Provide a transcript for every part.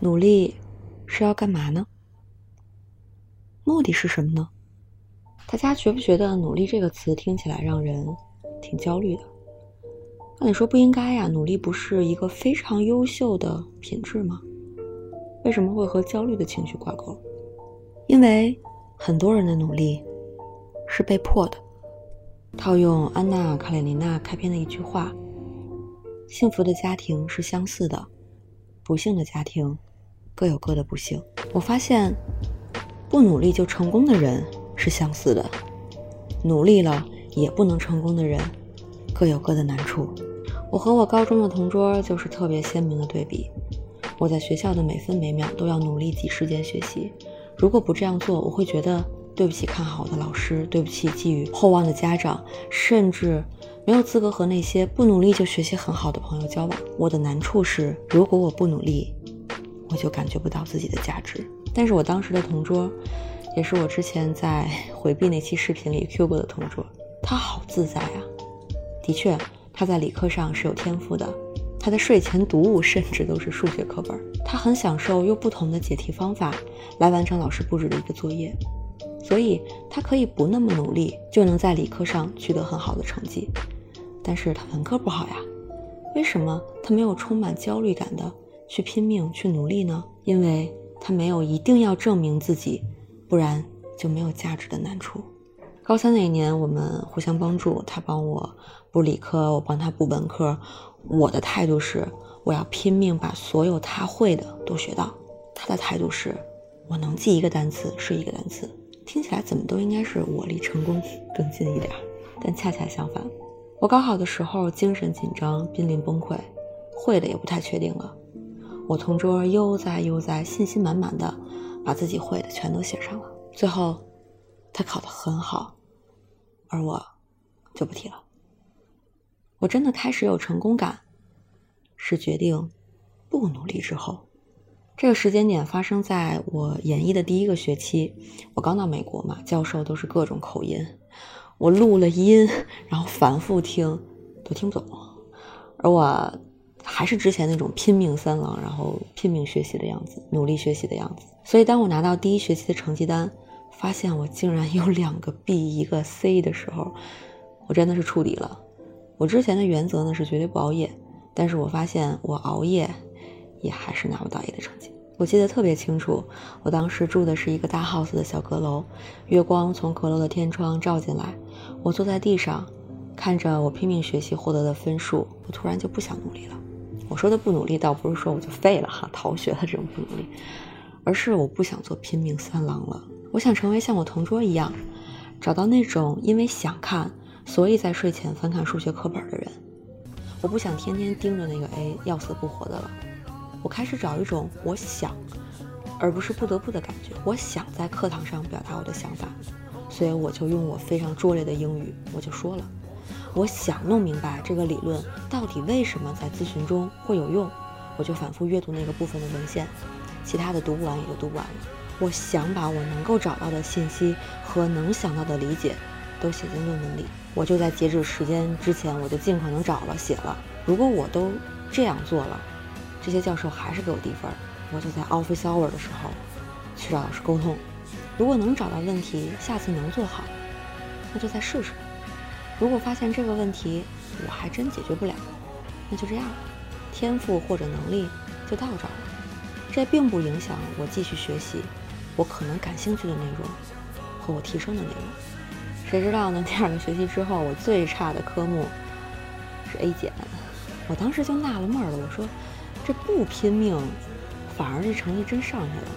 努力是要干嘛呢？目的是什么呢？大家觉不觉得“努力”这个词听起来让人挺焦虑的？按理说不应该呀，努力不是一个非常优秀的品质吗？为什么会和焦虑的情绪挂钩？因为很多人的努力是被迫的。套用安娜·卡列尼娜开篇的一句话：“幸福的家庭是相似的，不幸的家庭。”各有各的不幸。我发现，不努力就成功的人是相似的，努力了也不能成功的人，各有各的难处。我和我高中的同桌就是特别鲜明的对比。我在学校的每分每秒都要努力挤时间学习，如果不这样做，我会觉得对不起看好的老师，对不起寄予厚望的家长，甚至没有资格和那些不努力就学习很好的朋友交往。我的难处是，如果我不努力。我就感觉不到自己的价值。但是我当时的同桌，也是我之前在回避那期视频里 Q 过的同桌，他好自在啊！的确，他在理科上是有天赋的，他的睡前读物甚至都是数学课本。他很享受用不同的解题方法来完成老师布置的一个作业，所以他可以不那么努力就能在理科上取得很好的成绩。但是他文科不好呀，为什么他没有充满焦虑感的？去拼命去努力呢？因为他没有一定要证明自己，不然就没有价值的难处。高三那一年，我们互相帮助，他帮我补理科，我帮他补文科。我的态度是，我要拼命把所有他会的都学到。他的态度是，我能记一个单词是一个单词。听起来怎么都应该是我离成功更近一点，但恰恰相反。我高考的时候精神紧张，濒临崩溃，会的也不太确定了。我同桌悠哉悠哉、信心满满的把自己会的全都写上了，最后他考得很好，而我就不提了。我真的开始有成功感，是决定不努力之后。这个时间点发生在我研一的第一个学期，我刚到美国嘛，教授都是各种口音，我录了音，然后反复听，都听不懂，而我。还是之前那种拼命三郎，然后拼命学习的样子，努力学习的样子。所以当我拿到第一学期的成绩单，发现我竟然有两个 B 一个 C 的时候，我真的是触底了。我之前的原则呢是绝对不熬夜，但是我发现我熬夜也还是拿不到 A 的成绩。我记得特别清楚，我当时住的是一个大 house 的小阁楼，月光从阁楼的天窗照进来，我坐在地上，看着我拼命学习获得的分数，我突然就不想努力了。我说的不努力，倒不是说我就废了哈，逃学的这种不努力，而是我不想做拼命三郎了。我想成为像我同桌一样，找到那种因为想看，所以在睡前翻看数学课本的人。我不想天天盯着那个 A 要死不活的了。我开始找一种我想，而不是不得不的感觉。我想在课堂上表达我的想法，所以我就用我非常拙劣的英语，我就说了。我想弄明白这个理论到底为什么在咨询中会有用，我就反复阅读那个部分的文献，其他的读不完也就读不完了。我想把我能够找到的信息和能想到的理解都写进论文里，我就在截止时间之前，我就尽可能找了写了。如果我都这样做了，这些教授还是给我低分，我就在 office hour 的时候去找老师沟通。如果能找到问题，下次能做好，那就再试试。如果发现这个问题我还真解决不了，那就这样，天赋或者能力就到这儿了。这并不影响我继续学习我可能感兴趣的内容和我提升的内容。谁知道呢？第二个学期之后，我最差的科目是 A 减。我当时就纳了闷儿了，我说这不拼命，反而这成绩真上去了？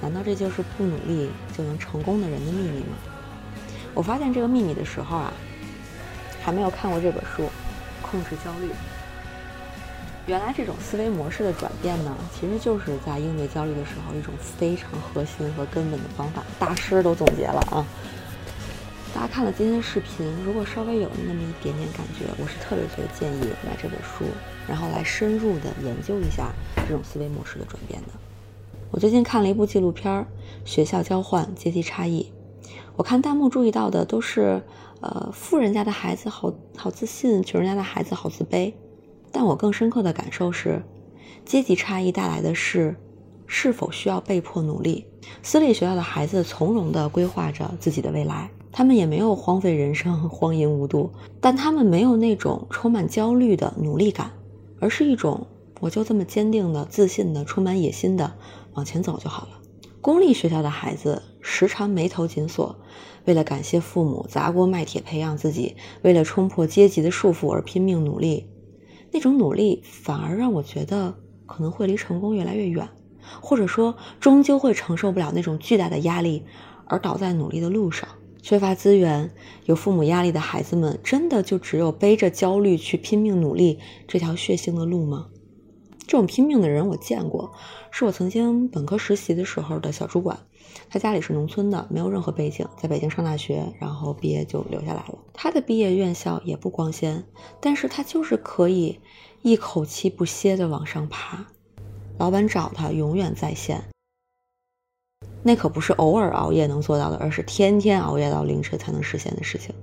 难道这就是不努力就能成功的人的秘密吗？我发现这个秘密的时候啊。还没有看过这本书，《控制焦虑》。原来这种思维模式的转变呢，其实就是在应对焦虑的时候一种非常核心和根本的方法。大师都总结了啊！大家看了今天的视频，如果稍微有那么一点点感觉，我是特别特别建议买这本书，然后来深入的研究一下这种思维模式的转变的。我最近看了一部纪录片《学校交换：阶级差异》，我看弹幕注意到的都是。呃，富人家的孩子好好自信，穷人家的孩子好自卑。但我更深刻的感受是，阶级差异带来的是是否需要被迫努力？私立学校的孩子从容地规划着自己的未来，他们也没有荒废人生、荒淫无度，但他们没有那种充满焦虑的努力感，而是一种我就这么坚定的、自信的、充满野心的往前走就好了。公立学校的孩子时常眉头紧锁，为了感谢父母砸锅卖铁培养自己，为了冲破阶级的束缚而拼命努力，那种努力反而让我觉得可能会离成功越来越远。或者说，终究会承受不了那种巨大的压力，而倒在努力的路上。缺乏资源、有父母压力的孩子们，真的就只有背着焦虑去拼命努力这条血腥的路吗？这种拼命的人我见过，是我曾经本科实习的时候的小主管。他家里是农村的，没有任何背景，在北京上大学，然后毕业就留下来了。他的毕业院校也不光鲜，但是他就是可以一口气不歇的往上爬。老板找他永远在线，那可不是偶尔熬夜能做到的，而是天天熬夜到凌晨才能实现的事情。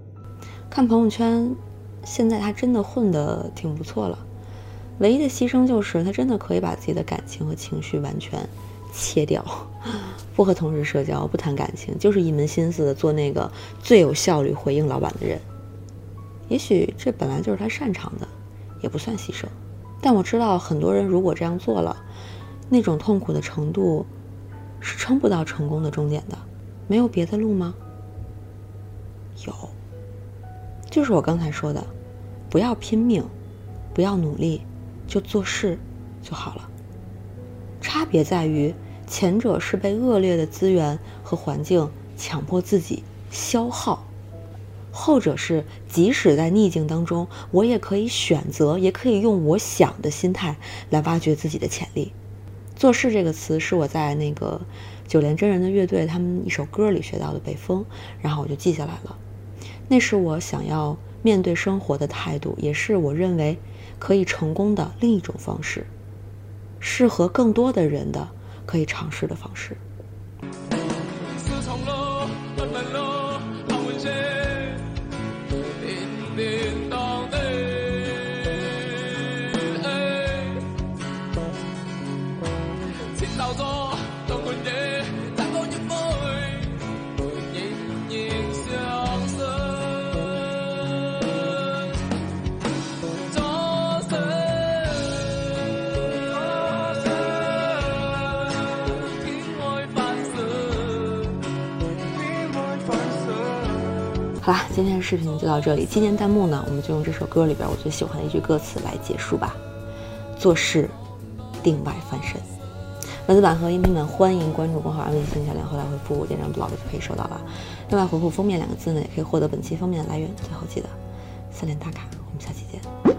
看朋友圈，现在他真的混得挺不错了，唯一的牺牲就是他真的可以把自己的感情和情绪完全切掉，不和同事社交，不谈感情，就是一门心思的做那个最有效率回应老板的人。也许这本来就是他擅长的，也不算牺牲。但我知道很多人如果这样做了，那种痛苦的程度是撑不到成功的终点的。没有别的路吗？有，就是我刚才说的，不要拼命，不要努力，就做事就好了。差别在于，前者是被恶劣的资源和环境强迫自己消耗。后者是，即使在逆境当中，我也可以选择，也可以用我想的心态来挖掘自己的潜力。做事这个词是我在那个九连真人的乐队他们一首歌里学到的北风，然后我就记下来了。那是我想要面对生活的态度，也是我认为可以成功的另一种方式，适合更多的人的可以尝试的方式。好啦，今天的视频就到这里。今年弹幕呢，我们就用这首歌里边我最喜欢的一句歌词来结束吧：做事定外翻身。文字版和音频版欢迎关注公号“安慰信小亮”，后台回复“我点亮 blog” 就可以收到了。另外回复“封面”两个字呢，也可以获得本期封面的来源。最后记得三连打卡，我们下期见。